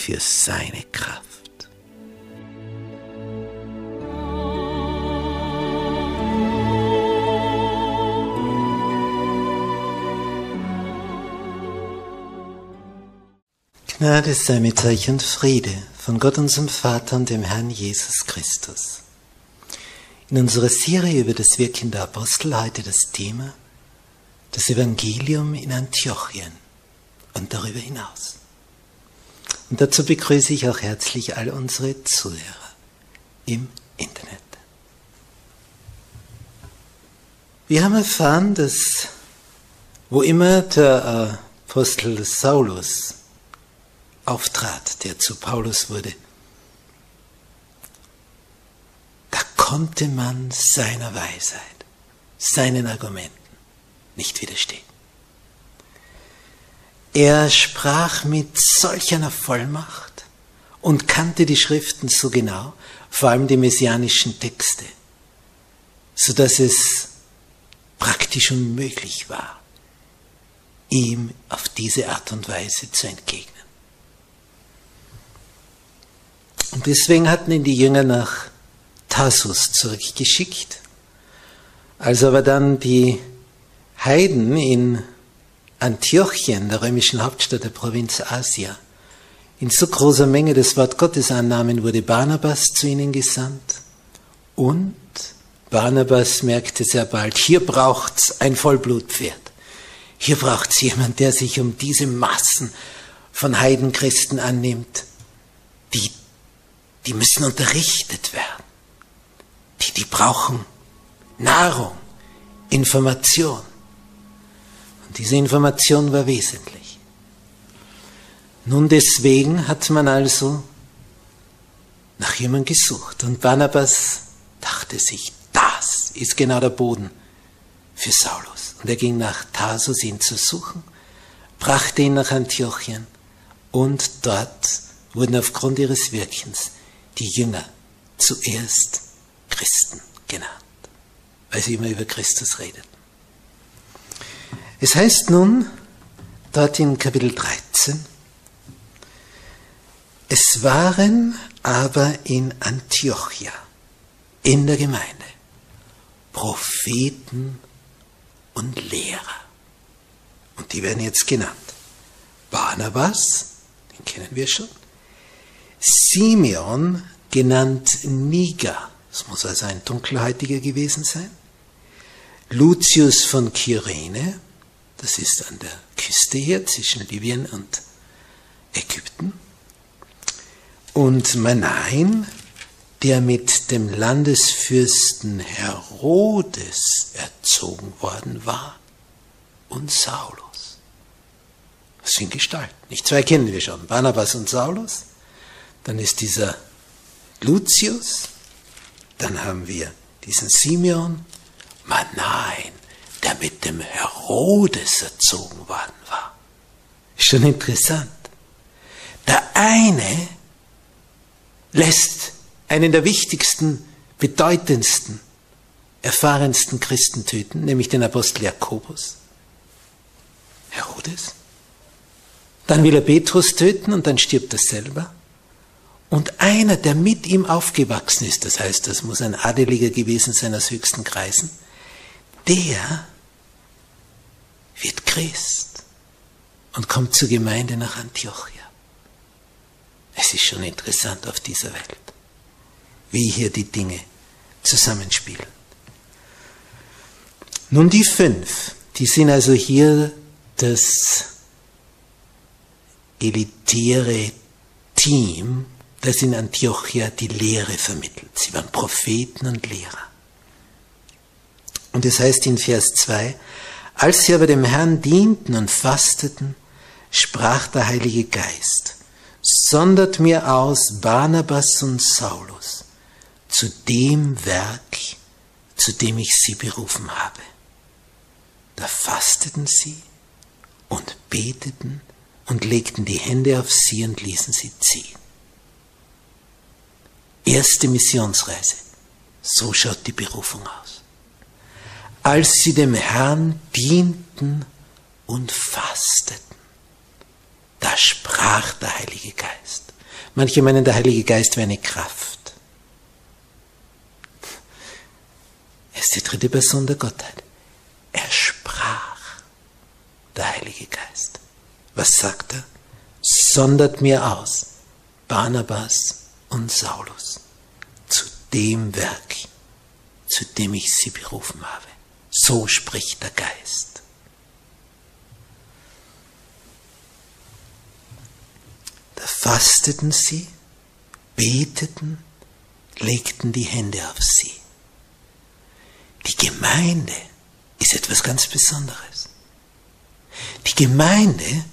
Für seine Kraft. Gnade sei mit euch und Friede von Gott unserem Vater und dem Herrn Jesus Christus. In unserer Serie über das Wirken der Apostel heute das Thema das Evangelium in Antiochien und darüber hinaus. Und dazu begrüße ich auch herzlich all unsere Zuhörer im Internet. Wir haben erfahren, dass wo immer der Apostel Saulus auftrat, der zu Paulus wurde, da konnte man seiner Weisheit, seinen Argumenten nicht widerstehen. Er sprach mit solch einer Vollmacht und kannte die Schriften so genau, vor allem die messianischen Texte, so dass es praktisch unmöglich war, ihm auf diese Art und Weise zu entgegnen. Und deswegen hatten ihn die Jünger nach Tarsus zurückgeschickt. Als aber dann die Heiden in Antiochien, der römischen Hauptstadt der Provinz Asia, in so großer Menge das Wort Gottes annahmen, wurde Barnabas zu ihnen gesandt. Und Barnabas merkte sehr bald, hier braucht's ein Vollblutpferd. Hier braucht's jemand, der sich um diese Massen von Heidenchristen annimmt. Die, die müssen unterrichtet werden. Die, die brauchen Nahrung, Information. Diese Information war wesentlich. Nun deswegen hat man also nach jemandem gesucht. Und Barnabas dachte sich, das ist genau der Boden für Saulus. Und er ging nach Tarsus, ihn zu suchen, brachte ihn nach Antiochien und dort wurden aufgrund ihres Wirkens die Jünger zuerst Christen genannt, weil sie immer über Christus redeten. Es heißt nun dort in Kapitel 13, es waren aber in Antiochia, in der Gemeinde, Propheten und Lehrer. Und die werden jetzt genannt. Barnabas, den kennen wir schon. Simeon, genannt Niger, das muss also ein Dunkelhäutiger gewesen sein. Lucius von Kyrene, das ist an der Küste hier zwischen Libyen und Ägypten. Und Manain, der mit dem Landesfürsten Herodes erzogen worden war, und Saulus. Das sind Gestalten. Nicht zwei kennen wir schon, Barnabas und Saulus. Dann ist dieser Lucius. Dann haben wir diesen Simeon. Manain, der mit dem Herodes erzogen worden war. Schon interessant. Der eine lässt einen der wichtigsten, bedeutendsten, erfahrensten Christen töten, nämlich den Apostel Jakobus. Herodes. Dann will er Petrus töten und dann stirbt er selber. Und einer, der mit ihm aufgewachsen ist, das heißt, das muss ein Adeliger gewesen sein aus höchsten Kreisen, der wird Christ. und kommt zur Gemeinde nach Antiochia. Es ist schon interessant auf dieser Welt, wie hier die Dinge zusammenspielen. Nun die fünf, die sind also hier das elitäre Team, das in Antiochia die Lehre vermittelt. Sie waren Propheten und Lehrer. Und es heißt in Vers 2, als sie aber dem Herrn dienten und fasteten, sprach der Heilige Geist, sondert mir aus Barnabas und Saulus zu dem Werk, zu dem ich sie berufen habe. Da fasteten sie und beteten und legten die Hände auf sie und ließen sie ziehen. Erste Missionsreise. So schaut die Berufung aus. Als sie dem Herrn dienten und fasteten, da sprach der Heilige Geist. Manche meinen, der Heilige Geist wäre eine Kraft. Er ist die dritte Person der Gottheit. Er sprach, der Heilige Geist. Was sagt er? Sondert mir aus Barnabas und Saulus zu dem Werk, zu dem ich sie berufen habe. So spricht der Geist. Da fasteten sie, beteten, legten die Hände auf sie. Die Gemeinde ist etwas ganz Besonderes. Die Gemeinde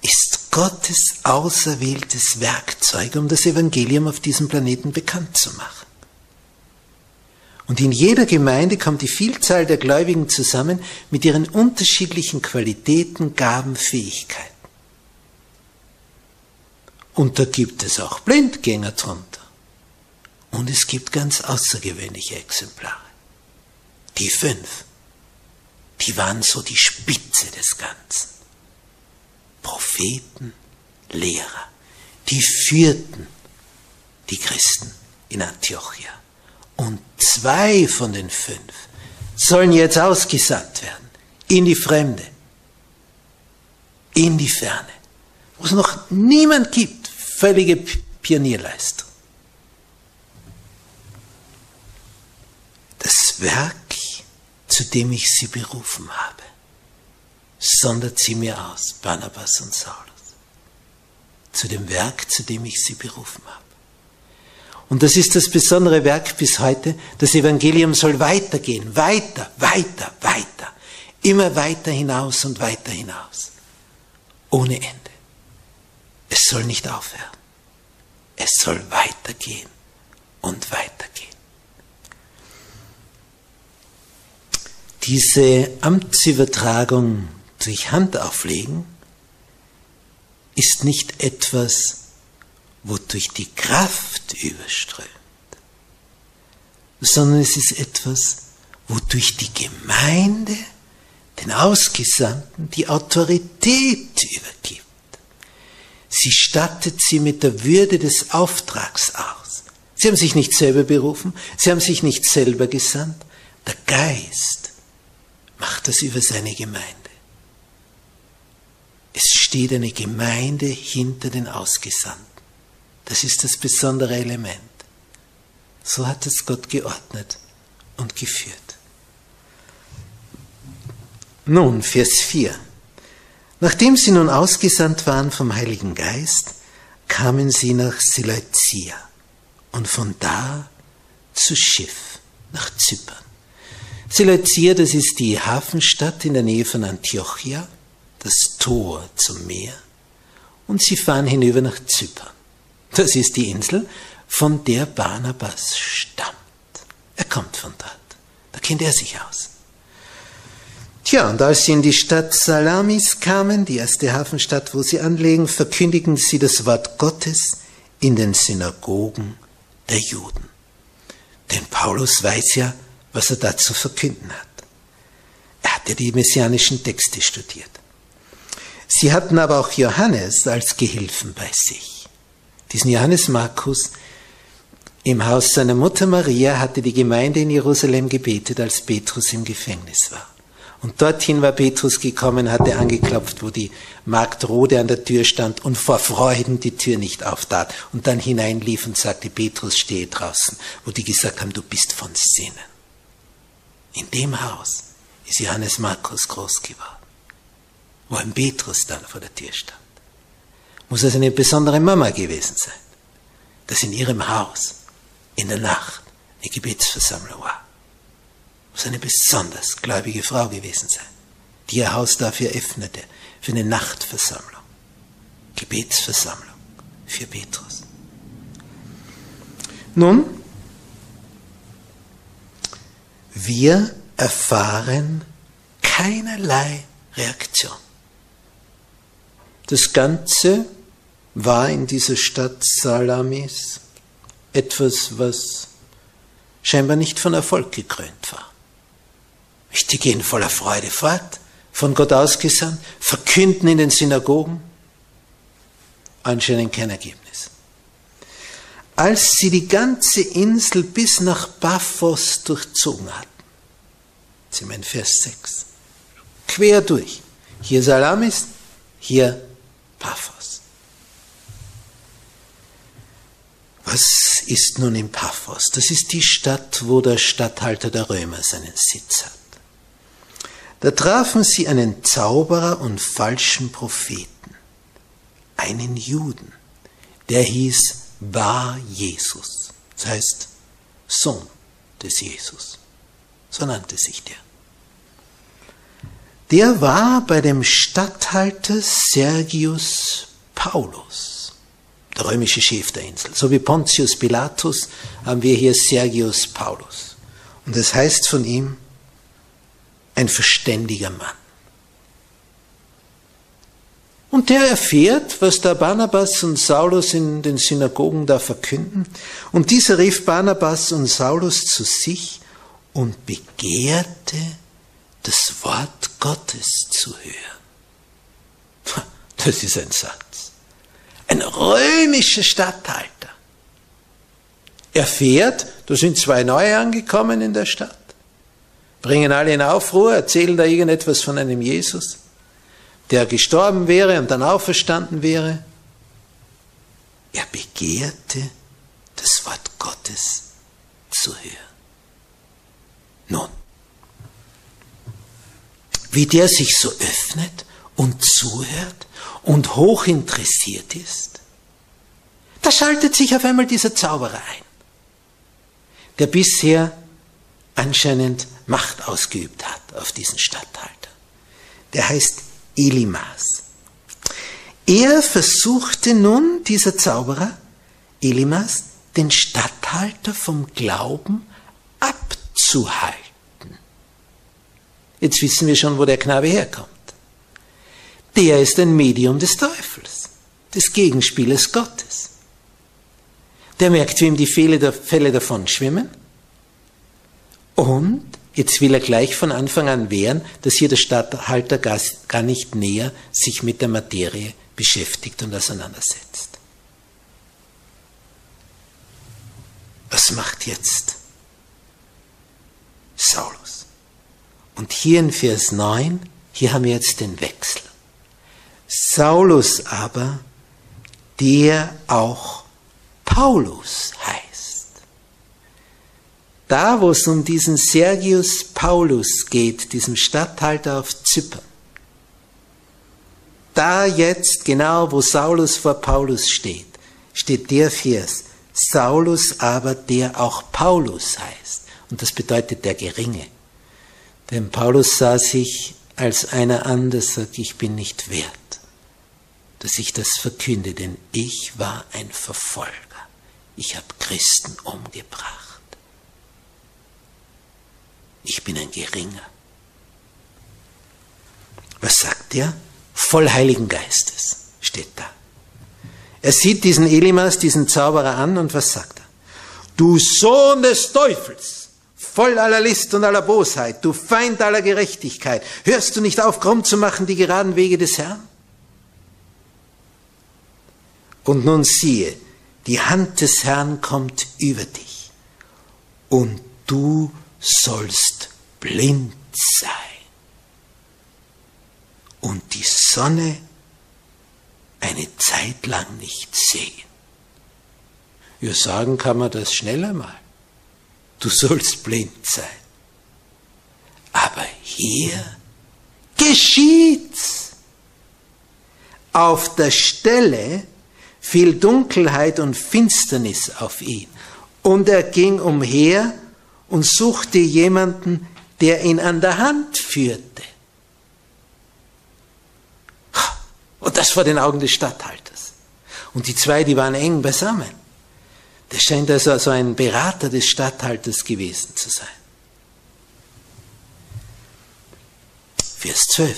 ist Gottes auserwähltes Werkzeug, um das Evangelium auf diesem Planeten bekannt zu machen. Und in jeder Gemeinde kommt die Vielzahl der Gläubigen zusammen mit ihren unterschiedlichen Qualitäten, Gaben, Fähigkeiten. Und da gibt es auch Blindgänger drunter. Und es gibt ganz außergewöhnliche Exemplare. Die fünf, die waren so die Spitze des Ganzen. Propheten, Lehrer, die führten die Christen in Antiochia. Und zwei von den fünf sollen jetzt ausgesandt werden. In die Fremde, in die Ferne, wo es noch niemand gibt, völlige Pionierleistung. Das Werk, zu dem ich sie berufen habe sondert sie mir aus, Barnabas und Saulus, zu dem Werk, zu dem ich sie berufen habe. Und das ist das besondere Werk bis heute. Das Evangelium soll weitergehen, weiter, weiter, weiter, immer weiter hinaus und weiter hinaus, ohne Ende. Es soll nicht aufhören. Es soll weitergehen und weitergehen. Diese Amtsübertragung durch Hand auflegen ist nicht etwas, wodurch die Kraft überströmt, sondern es ist etwas, wodurch die Gemeinde den Ausgesandten die Autorität übergibt. Sie stattet sie mit der Würde des Auftrags aus. Sie haben sich nicht selber berufen, sie haben sich nicht selber gesandt. Der Geist macht das über seine Gemeinde. Es steht eine Gemeinde hinter den Ausgesandten. Das ist das besondere Element. So hat es Gott geordnet und geführt. Nun, Vers 4. Nachdem sie nun ausgesandt waren vom Heiligen Geist, kamen sie nach Seleucia und von da zu Schiff nach Zypern. Seleucia, das ist die Hafenstadt in der Nähe von Antiochia das Tor zum Meer und sie fahren hinüber nach Zypern. Das ist die Insel, von der Barnabas stammt. Er kommt von dort. Da kennt er sich aus. Tja, und als sie in die Stadt Salamis kamen, die erste Hafenstadt, wo sie anlegen, verkündigen sie das Wort Gottes in den Synagogen der Juden. Denn Paulus weiß ja, was er da zu verkünden hat. Er hat ja die messianischen Texte studiert. Sie hatten aber auch Johannes als Gehilfen bei sich. Diesen Johannes Markus im Haus seiner Mutter Maria hatte die Gemeinde in Jerusalem gebetet, als Petrus im Gefängnis war. Und dorthin war Petrus gekommen, hatte angeklopft, wo die Magd Rode an der Tür stand und vor Freuden die Tür nicht auftat und dann hineinlief und sagte, Petrus stehe draußen, wo die gesagt haben, du bist von Sinnen. In dem Haus ist Johannes Markus groß geworden, wo ein Petrus dann vor der Tür stand. Muss also eine besondere Mama gewesen sein, dass in ihrem Haus in der Nacht eine Gebetsversammlung war muss eine besonders gläubige Frau gewesen sein, die ihr Haus dafür öffnete, für eine Nachtversammlung, Gebetsversammlung für Petrus. Nun, wir erfahren keinerlei Reaktion. Das Ganze war in dieser Stadt Salamis etwas, was scheinbar nicht von Erfolg gekrönt war. Die gehen voller Freude fort, von Gott ausgesandt, verkünden in den Synagogen. Anscheinend kein Ergebnis. Als sie die ganze Insel bis nach Paphos durchzogen hatten, wir in Vers 6, quer durch, hier Salamis, hier Paphos. Was ist nun in Paphos? Das ist die Stadt, wo der Statthalter der Römer seinen Sitz hat. Da trafen sie einen Zauberer und falschen Propheten, einen Juden, der hieß Bar Jesus, das heißt Sohn des Jesus. So nannte sich der. Der war bei dem Statthalter Sergius Paulus, der römische Chef der Insel. So wie Pontius Pilatus haben wir hier Sergius Paulus. Und es das heißt von ihm, ein verständiger Mann. Und der erfährt, was da Barnabas und Saulus in den Synagogen da verkünden. Und dieser rief Barnabas und Saulus zu sich und begehrte, das Wort Gottes zu hören. Das ist ein Satz. Ein römischer Statthalter erfährt, da sind zwei neue angekommen in der Stadt bringen alle in Aufruhr, erzählen da irgendetwas von einem Jesus, der gestorben wäre und dann auferstanden wäre. Er begehrte, das Wort Gottes zu hören. Nun, wie der sich so öffnet und zuhört und hoch interessiert ist, da schaltet sich auf einmal dieser Zauberer ein, der bisher anscheinend Macht ausgeübt hat auf diesen Statthalter. Der heißt Elimas. Er versuchte nun, dieser Zauberer, Elimas, den Statthalter vom Glauben abzuhalten. Jetzt wissen wir schon, wo der Knabe herkommt. Der ist ein Medium des Teufels, des Gegenspielers Gottes. Der merkt, wie ihm die Fälle davon schwimmen und jetzt will er gleich von Anfang an wehren, dass hier der Stadthalter gar nicht näher sich mit der Materie beschäftigt und auseinandersetzt. Was macht jetzt Saulus? Und hier in Vers 9, hier haben wir jetzt den Wechsel. Saulus aber, der auch Paulus heißt da, wo es um diesen Sergius Paulus geht, diesem Statthalter auf Zypern, da jetzt, genau wo Saulus vor Paulus steht, steht der Vers, Saulus aber, der auch Paulus heißt. Und das bedeutet der Geringe. Denn Paulus sah sich als einer an, der sagt, ich bin nicht wert, dass ich das verkünde, denn ich war ein Verfolger. Ich habe Christen umgebracht ich bin ein Geringer. Was sagt er? Voll Heiligen Geistes steht da. Er sieht diesen Elimas, diesen Zauberer an und was sagt er? Du Sohn des Teufels, voll aller List und aller Bosheit, du Feind aller Gerechtigkeit, hörst du nicht auf, krumm zu machen die geraden Wege des Herrn? Und nun siehe, die Hand des Herrn kommt über dich und du sollst blind sein. und die Sonne eine Zeit lang nicht sehen. Ja, sagen kann man das schneller mal. Du sollst blind sein. Aber hier geschieht's. Auf der Stelle fiel Dunkelheit und Finsternis auf ihn. Und er ging umher und suchte jemanden, der ihn an der Hand führte. Und das vor den Augen des Statthalters. Und die zwei, die waren eng beisammen. Das scheint also so ein Berater des Statthalters gewesen zu sein. Vers 12.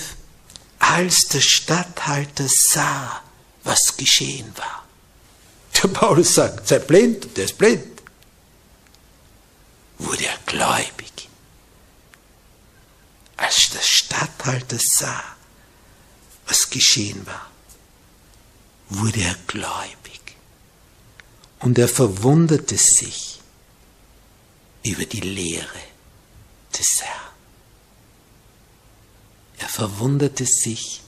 Als der Statthalter sah, was geschehen war. Der Paulus sagt, sei blind, der ist blind. Wurde er gläubig. Als der Statthalter sah, was geschehen war, wurde er gläubig. Und er verwunderte sich über die Lehre des Herrn. Er verwunderte sich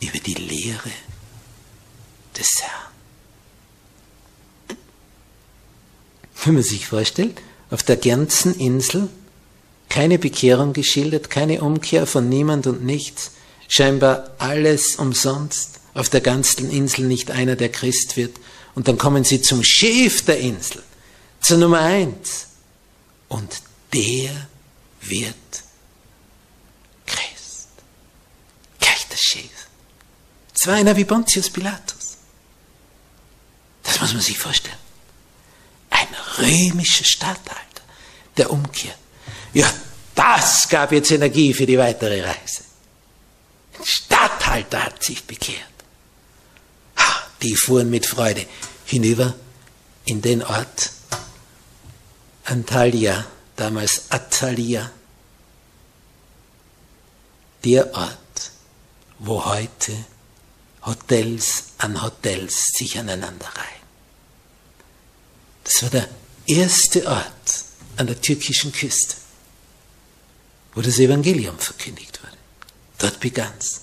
über die Lehre des Herrn. Wenn man sich vorstellt, auf der ganzen Insel keine Bekehrung geschildert, keine Umkehr von niemand und nichts, scheinbar alles umsonst, auf der ganzen Insel nicht einer, der Christ wird, und dann kommen sie zum Chef der Insel, zur Nummer eins, und der wird Christ. Gleich der Chef. Es einer wie Pontius Pilatus. Das muss man sich vorstellen. Ein römischer Statthalter, der umkehrt. Ja, das gab jetzt Energie für die weitere Reise. Ein Statthalter hat sich bekehrt. Die fuhren mit Freude hinüber in den Ort Antalya, damals Atalia, der Ort, wo heute Hotels an Hotels sich aneinander reihen. Das war der erste Ort an der türkischen Küste, wo das Evangelium verkündigt wurde. Dort begann's.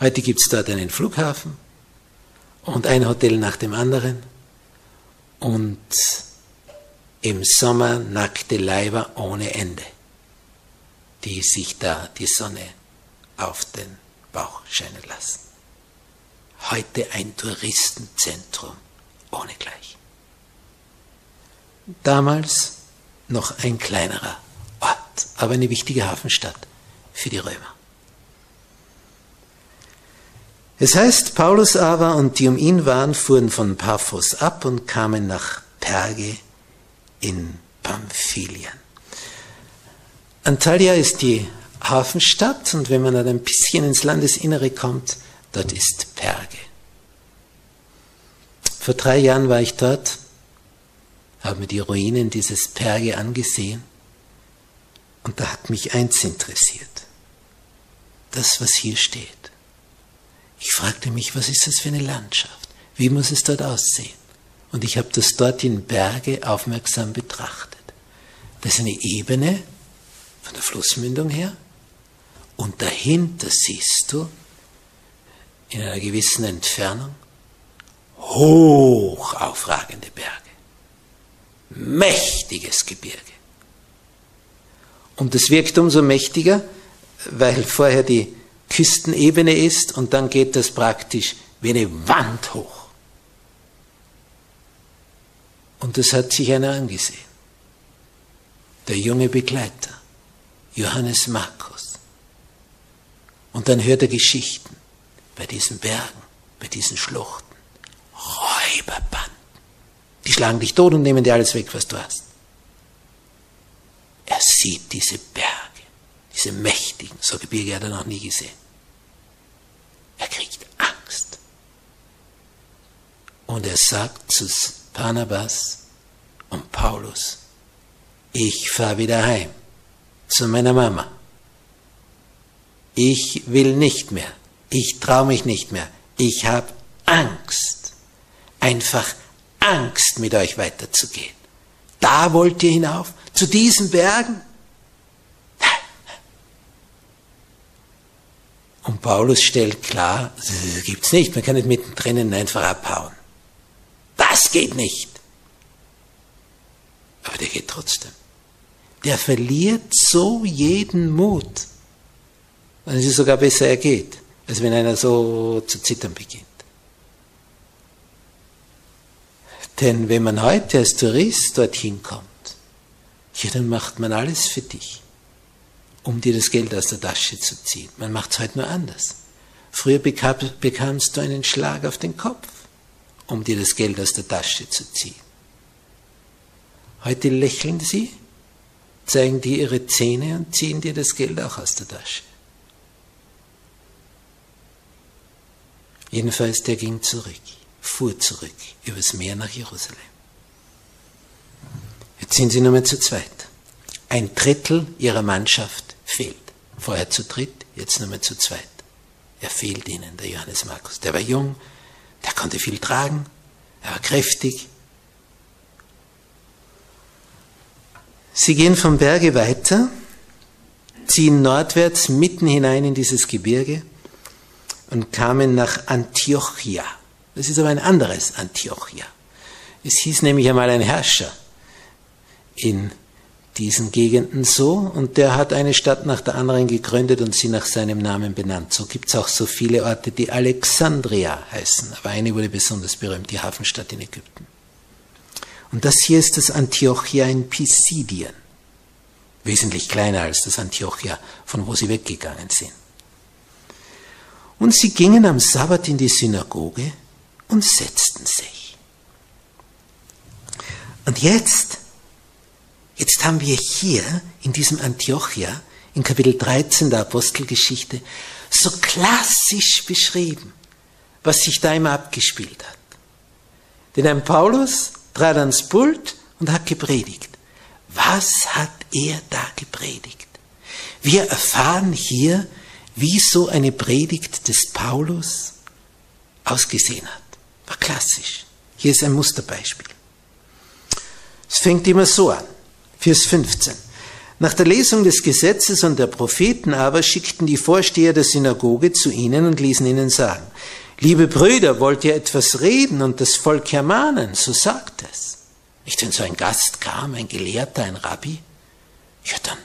Heute gibt es dort einen Flughafen und ein Hotel nach dem anderen und im Sommer nackte Leiber ohne Ende, die sich da die Sonne auf den Bauch scheinen lassen. Heute ein Touristenzentrum ohne Gleich. Damals noch ein kleinerer Ort, aber eine wichtige Hafenstadt für die Römer. Es heißt, Paulus aber und die um ihn waren, fuhren von Paphos ab und kamen nach Perge in Pamphylien. Antalya ist die Hafenstadt und wenn man dann ein bisschen ins Landesinnere kommt, dort ist Perge. Vor drei Jahren war ich dort habe mir die Ruinen dieses Perge angesehen und da hat mich eins interessiert. Das, was hier steht. Ich fragte mich, was ist das für eine Landschaft? Wie muss es dort aussehen? Und ich habe das dort in Berge aufmerksam betrachtet. Das ist eine Ebene von der Flussmündung her und dahinter siehst du in einer gewissen Entfernung hoch aufragende Berge mächtiges Gebirge. Und es wirkt umso mächtiger, weil vorher die Küstenebene ist und dann geht das praktisch wie eine Wand hoch. Und das hat sich einer angesehen. Der junge Begleiter, Johannes Markus. Und dann hört er Geschichten bei diesen Bergen, bei diesen Schluchten. Räuberband. Die schlagen dich tot und nehmen dir alles weg, was du hast. Er sieht diese Berge, diese mächtigen, so Gebirge hat er noch nie gesehen. Er kriegt Angst. Und er sagt zu Barnabas und Paulus, ich fahre wieder heim zu meiner Mama. Ich will nicht mehr. Ich traue mich nicht mehr. Ich habe Angst. Einfach Angst, mit euch weiterzugehen. Da wollt ihr hinauf, zu diesen Bergen? Und Paulus stellt klar, das gibt's nicht, man kann nicht mittendrin einfach abhauen. Das geht nicht. Aber der geht trotzdem. Der verliert so jeden Mut. Es ist sogar besser, er geht, als wenn einer so zu zittern beginnt. Denn wenn man heute als Tourist dorthin kommt, ja, dann macht man alles für dich, um dir das Geld aus der Tasche zu ziehen. Man macht es heute nur anders. Früher bekamst du einen Schlag auf den Kopf, um dir das Geld aus der Tasche zu ziehen. Heute lächeln sie, zeigen dir ihre Zähne und ziehen dir das Geld auch aus der Tasche. Jedenfalls, der ging zurück, fuhr zurück übers Meer nach Jerusalem. Jetzt sind sie nur mehr zu zweit. Ein Drittel ihrer Mannschaft fehlt. Vorher zu dritt, jetzt nur mehr zu zweit. Er fehlt ihnen, der Johannes Markus. Der war jung, der konnte viel tragen, er war kräftig. Sie gehen vom Berge weiter, ziehen nordwärts mitten hinein in dieses Gebirge und kamen nach Antiochia. Das ist aber ein anderes Antiochia. Es hieß nämlich einmal ein Herrscher in diesen Gegenden so und der hat eine Stadt nach der anderen gegründet und sie nach seinem Namen benannt. So gibt es auch so viele Orte, die Alexandria heißen, aber eine wurde besonders berühmt, die Hafenstadt in Ägypten. Und das hier ist das Antiochia in Pisidien, wesentlich kleiner als das Antiochia, von wo sie weggegangen sind. Und sie gingen am Sabbat in die Synagoge und setzten sich. Und jetzt, jetzt haben wir hier in diesem Antiochia, in Kapitel 13 der Apostelgeschichte, so klassisch beschrieben, was sich da immer abgespielt hat. Denn ein Paulus trat ans Pult und hat gepredigt. Was hat er da gepredigt? Wir erfahren hier, wie so eine Predigt des Paulus ausgesehen hat. War klassisch. Hier ist ein Musterbeispiel. Es fängt immer so an. Vers 15. Nach der Lesung des Gesetzes und der Propheten aber schickten die Vorsteher der Synagoge zu ihnen und ließen ihnen sagen, liebe Brüder, wollt ihr etwas reden und das Volk ermahnen, so sagt es. Nicht, wenn so ein Gast kam, ein Gelehrter, ein Rabbi, ja dann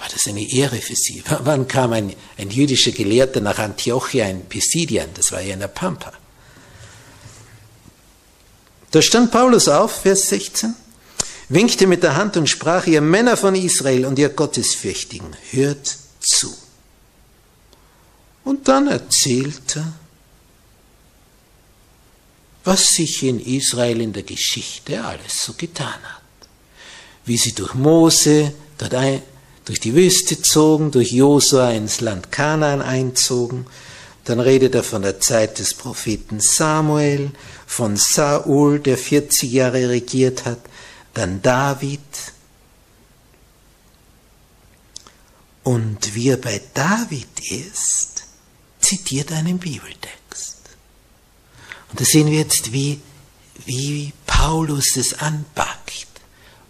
war das eine Ehre für sie. Wann kam ein, ein jüdischer Gelehrter nach Antiochia in Pisidien? Das war ja in der Pampa. Da stand Paulus auf, Vers 16, winkte mit der Hand und sprach, ihr Männer von Israel und ihr Gottesfürchtigen, hört zu. Und dann erzählte, was sich in Israel in der Geschichte alles so getan hat. Wie sie durch Mose dort ein, durch die Wüste zogen, durch Josua ins Land Kanaan einzogen. Dann redet er von der Zeit des Propheten Samuel, von Saul, der 40 Jahre regiert hat, dann David. Und wie er bei David ist, zitiert einen Bibeltext. Und da sehen wir jetzt, wie, wie Paulus es anpackt,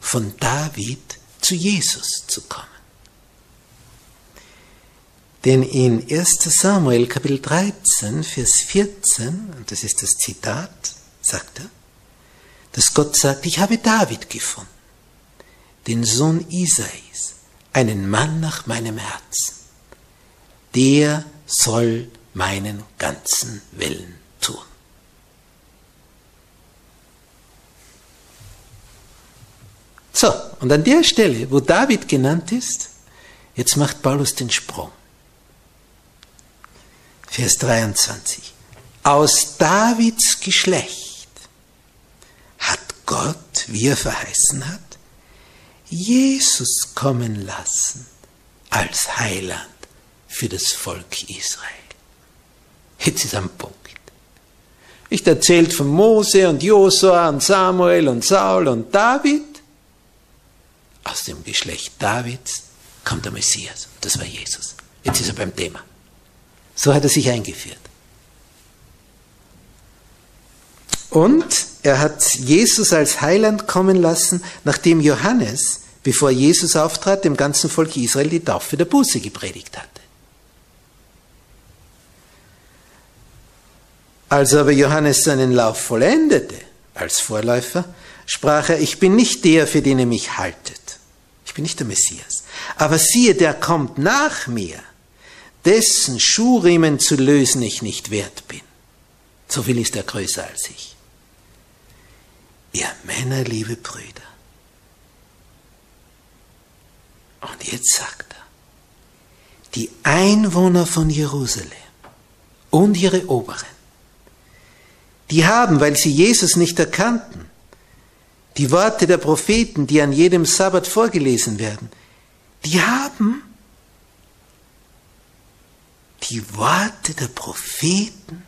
von David zu Jesus zu kommen. Denn in 1 Samuel Kapitel 13, Vers 14, und das ist das Zitat, sagt er, dass Gott sagt, ich habe David gefunden, den Sohn Isais, einen Mann nach meinem Herzen. Der soll meinen ganzen Willen tun. So, und an der Stelle, wo David genannt ist, jetzt macht Paulus den Sprung. Vers 23. Aus Davids Geschlecht hat Gott, wie er verheißen hat, Jesus kommen lassen als Heiland für das Volk Israel. Jetzt ist am Punkt. Ich erzählt von Mose und Josua und Samuel und Saul und David. Aus dem Geschlecht Davids kommt der Messias. Das war Jesus. Jetzt ist er beim Thema. So hat er sich eingeführt. Und er hat Jesus als Heiland kommen lassen, nachdem Johannes, bevor Jesus auftrat, dem ganzen Volk Israel die Taufe der Buße gepredigt hatte. Als aber Johannes seinen Lauf vollendete, als Vorläufer, sprach er, ich bin nicht der, für den ihr mich haltet. Ich bin nicht der Messias. Aber siehe, der kommt nach mir, dessen Schuhriemen zu lösen ich nicht wert bin. So viel ist er größer als ich. Ihr Männer, liebe Brüder. Und jetzt sagt er, die Einwohner von Jerusalem und ihre Oberen, die haben, weil sie Jesus nicht erkannten, die Worte der Propheten, die an jedem Sabbat vorgelesen werden, die haben die Worte der Propheten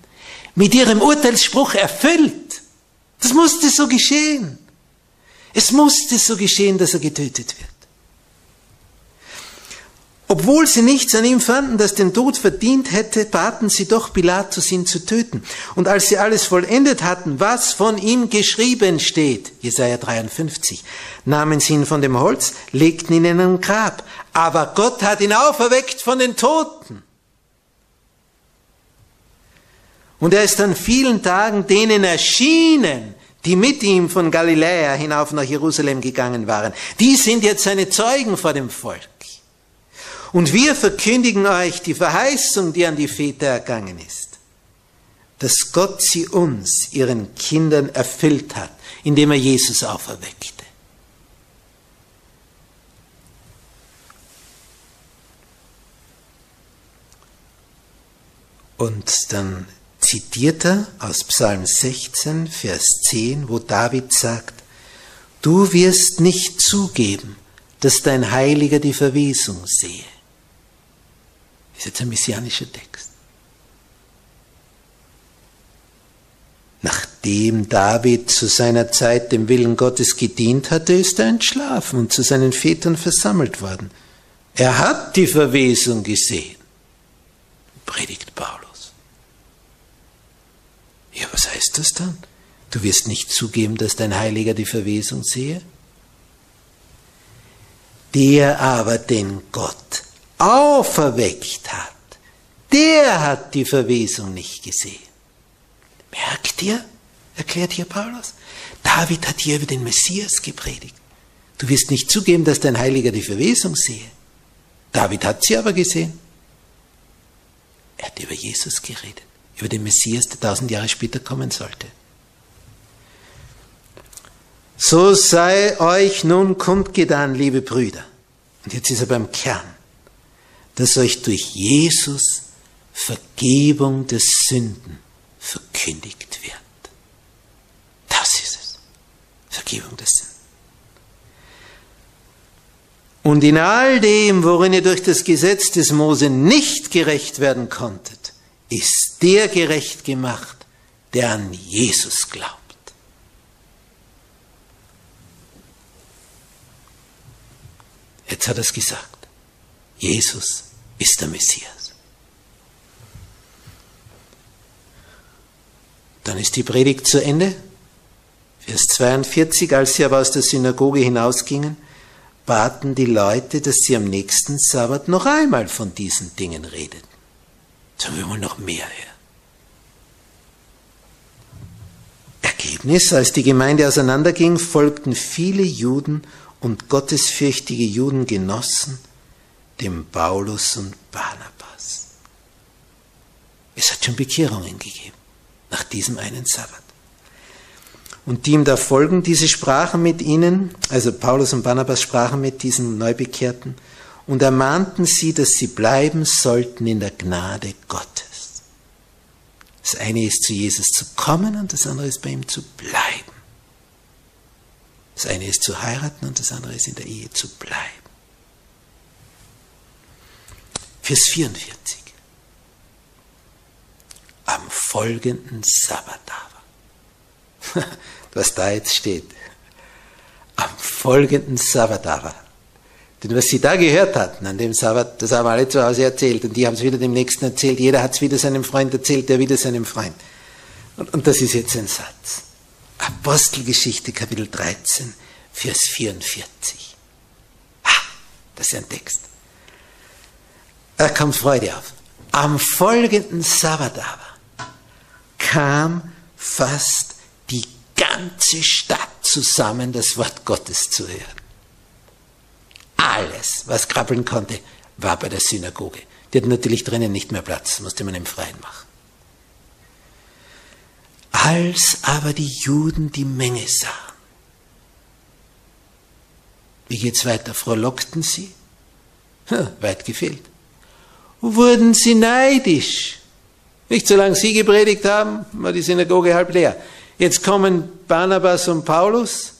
mit ihrem Urteilsspruch erfüllt. Das musste so geschehen. Es musste so geschehen, dass er getötet wird. Obwohl sie nichts an ihm fanden, das den Tod verdient hätte, baten sie doch Pilatus, ihn zu töten. Und als sie alles vollendet hatten, was von ihm geschrieben steht, Jesaja 53, nahmen sie ihn von dem Holz, legten ihn in ein Grab. Aber Gott hat ihn auferweckt von den Toten. Und er ist an vielen Tagen denen erschienen, die mit ihm von Galiläa hinauf nach Jerusalem gegangen waren. Die sind jetzt seine Zeugen vor dem Volk. Und wir verkündigen euch die Verheißung, die an die Väter ergangen ist, dass Gott sie uns, ihren Kindern, erfüllt hat, indem er Jesus auferweckte. Und dann zitiert er aus Psalm 16, Vers 10, wo David sagt, Du wirst nicht zugeben, dass dein Heiliger die Verwesung sehe. Das ist jetzt ein messianischer Text. Nachdem David zu seiner Zeit dem Willen Gottes gedient hatte, ist er entschlafen und zu seinen Vätern versammelt worden. Er hat die Verwesung gesehen, predigt Paulus. Ja, was heißt das dann? Du wirst nicht zugeben, dass dein Heiliger die Verwesung sehe? Der aber den Gott auferweckt hat, der hat die Verwesung nicht gesehen. Merkt ihr? erklärt hier Paulus. David hat hier über den Messias gepredigt. Du wirst nicht zugeben, dass dein Heiliger die Verwesung sehe. David hat sie aber gesehen. Er hat über Jesus geredet, über den Messias, der tausend Jahre später kommen sollte. So sei euch nun kundgetan, liebe Brüder. Und jetzt ist er beim Kern dass euch durch Jesus Vergebung des Sünden verkündigt wird. Das ist es. Vergebung des Sünden. Und in all dem, worin ihr durch das Gesetz des Mose nicht gerecht werden konntet, ist der gerecht gemacht, der an Jesus glaubt. Jetzt hat er es gesagt. Jesus ist der Messias. Dann ist die Predigt zu Ende. Vers 42, als sie aber aus der Synagoge hinausgingen, baten die Leute, dass sie am nächsten Sabbat noch einmal von diesen Dingen redeten. Sagen wir mal noch mehr her. Ergebnis, als die Gemeinde auseinanderging, folgten viele Juden und gottesfürchtige Judengenossen dem Paulus und Barnabas. Es hat schon Bekehrungen gegeben nach diesem einen Sabbat. Und die ihm da folgen, diese sprachen mit ihnen, also Paulus und Barnabas sprachen mit diesen Neubekehrten und ermahnten sie, dass sie bleiben sollten in der Gnade Gottes. Das eine ist zu Jesus zu kommen und das andere ist bei ihm zu bleiben. Das eine ist zu heiraten und das andere ist in der Ehe zu bleiben. Vers 44. Am folgenden Sabbat aber. Was da jetzt steht. Am folgenden Sabbat aber. Denn was sie da gehört hatten an dem Sabbat, das haben alle zu Hause erzählt und die haben es wieder dem Nächsten erzählt. Jeder hat es wieder seinem Freund erzählt, der wieder seinem Freund. Und, und das ist jetzt ein Satz. Apostelgeschichte Kapitel 13, Vers 44. Ah, das ist ein Text. Da kommt Freude auf. Am folgenden Sabbat aber kam fast die ganze Stadt zusammen, das Wort Gottes zu hören. Alles, was krabbeln konnte, war bei der Synagoge. Die hatten natürlich drinnen nicht mehr Platz, musste man im Freien machen. Als aber die Juden die Menge sahen, wie geht's weiter? Frohlockten sie? Hm, weit gefehlt. Wurden sie neidisch? Nicht solange sie gepredigt haben, war die Synagoge halb leer. Jetzt kommen Barnabas und Paulus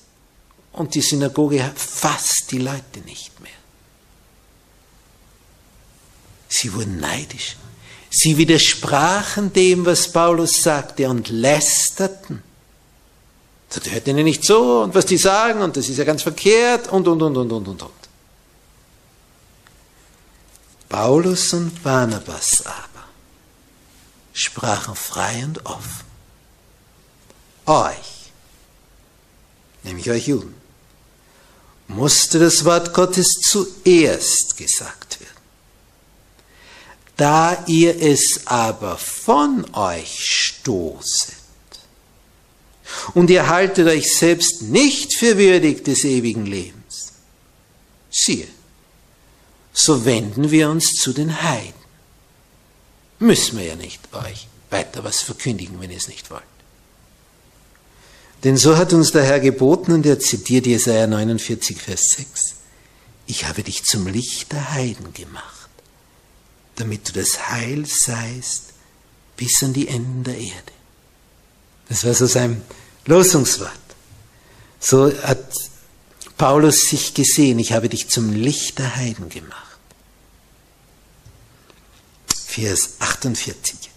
und die Synagoge hat fast die Leute nicht mehr. Sie wurden neidisch. Sie widersprachen dem, was Paulus sagte und lästerten. Das hört ihnen nicht so und was die sagen und das ist ja ganz verkehrt und und und und und und und. Paulus und Barnabas aber sprachen frei und offen. Euch, nämlich euch Juden, musste das Wort Gottes zuerst gesagt. Da ihr es aber von euch stoßet und ihr haltet euch selbst nicht für würdig des ewigen Lebens, siehe, so wenden wir uns zu den Heiden. Müssen wir ja nicht euch weiter was verkündigen, wenn ihr es nicht wollt. Denn so hat uns der Herr geboten, und er zitiert Jesaja 49, Vers 6, ich habe dich zum Licht der Heiden gemacht damit du das Heil seist bis an die Enden der Erde. Das war so sein Losungswort. So hat Paulus sich gesehen, ich habe dich zum Licht der Heiden gemacht. Vers 48.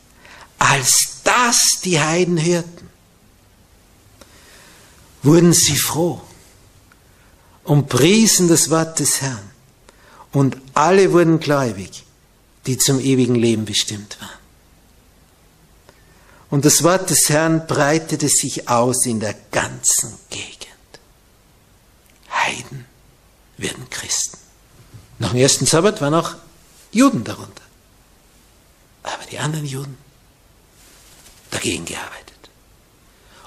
Als das die Heiden hörten, wurden sie froh und priesen das Wort des Herrn. Und alle wurden gläubig die zum ewigen Leben bestimmt waren. Und das Wort des Herrn breitete sich aus in der ganzen Gegend. Heiden werden Christen. Nach dem ersten Sabbat waren auch Juden darunter. Aber die anderen Juden dagegen gearbeitet.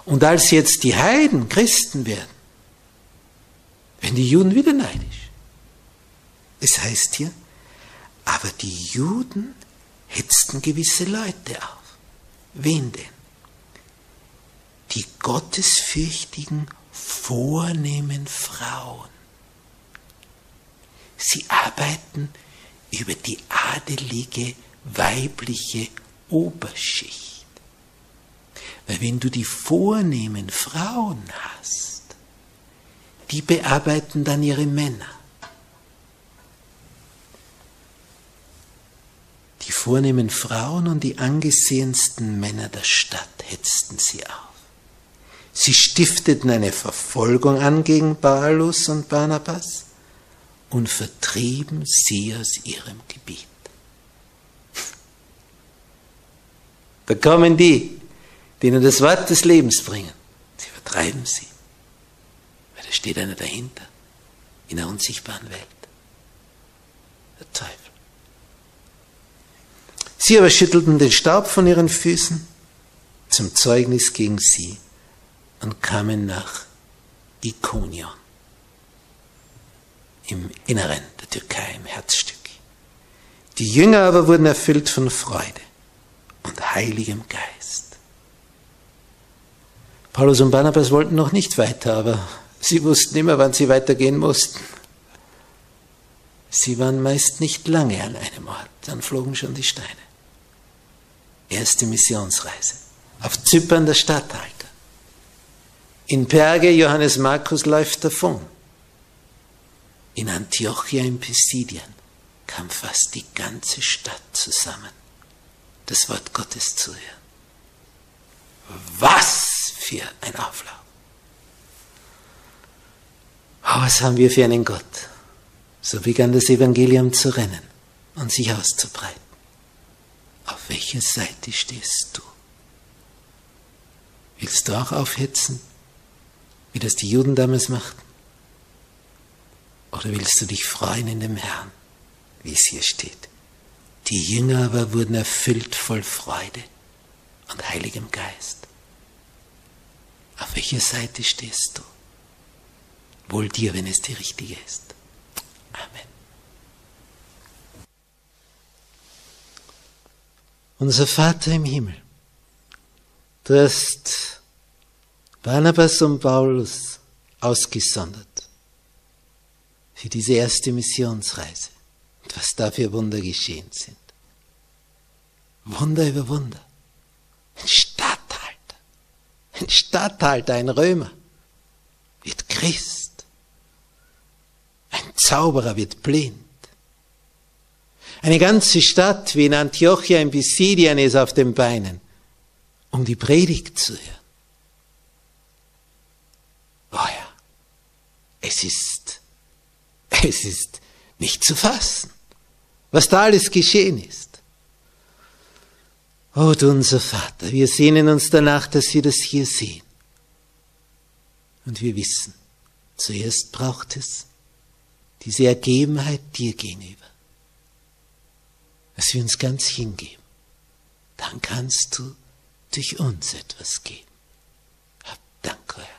Und als jetzt die Heiden Christen werden, werden die Juden wieder neidisch. Es heißt hier, aber die Juden hetzten gewisse Leute auf. Wen denn? Die gottesfürchtigen, vornehmen Frauen. Sie arbeiten über die adelige, weibliche Oberschicht. Weil wenn du die vornehmen Frauen hast, die bearbeiten dann ihre Männer. Die vornehmen Frauen und die angesehensten Männer der Stadt hetzten sie auf. Sie stifteten eine Verfolgung an gegen Paulus und Barnabas und vertrieben sie aus ihrem Gebiet. Da kommen die, die ihnen das Wort des Lebens bringen. Sie vertreiben sie. Weil da steht einer dahinter, in der unsichtbaren Welt. Der Teufel. Sie aber schüttelten den Staub von ihren Füßen zum Zeugnis gegen sie und kamen nach Ikonion im Inneren der Türkei, im Herzstück. Die Jünger aber wurden erfüllt von Freude und heiligem Geist. Paulus und Barnabas wollten noch nicht weiter, aber sie wussten immer, wann sie weitergehen mussten. Sie waren meist nicht lange an einem Ort, dann flogen schon die Steine erste Missionsreise. Auf Zypern der Statthalter. In Perge Johannes Markus läuft davon. In Antiochia in Pisidien kam fast die ganze Stadt zusammen, das Wort Gottes zu hören. Was für ein Auflauf! Oh, was haben wir für einen Gott? So begann das Evangelium zu rennen und sich auszubreiten. Auf welcher Seite stehst du? Willst du auch aufhetzen, wie das die Juden damals machten? Oder willst du dich freuen in dem Herrn, wie es hier steht? Die Jünger aber wurden erfüllt voll Freude und Heiligem Geist. Auf welcher Seite stehst du? Wohl dir, wenn es die richtige ist. Amen. Unser Vater im Himmel, du hast Barnabas und Paulus ausgesondert für diese erste Missionsreise und was da für Wunder geschehen sind. Wunder über Wunder. Ein Statthalter, ein Statthalter, ein Römer wird Christ. Ein Zauberer wird blind. Eine ganze Stadt wie in Antiochia in Pisidien ist auf den Beinen, um die Predigt zu hören. Oh ja, es ist, es ist nicht zu fassen, was da alles geschehen ist. Oh, du unser Vater, wir sehnen uns danach, dass wir das hier sehen. Und wir wissen, zuerst braucht es diese Ergebenheit dir gegenüber, dass wir uns ganz hingeben, dann kannst du durch uns etwas geben. Hab Dank, Herr.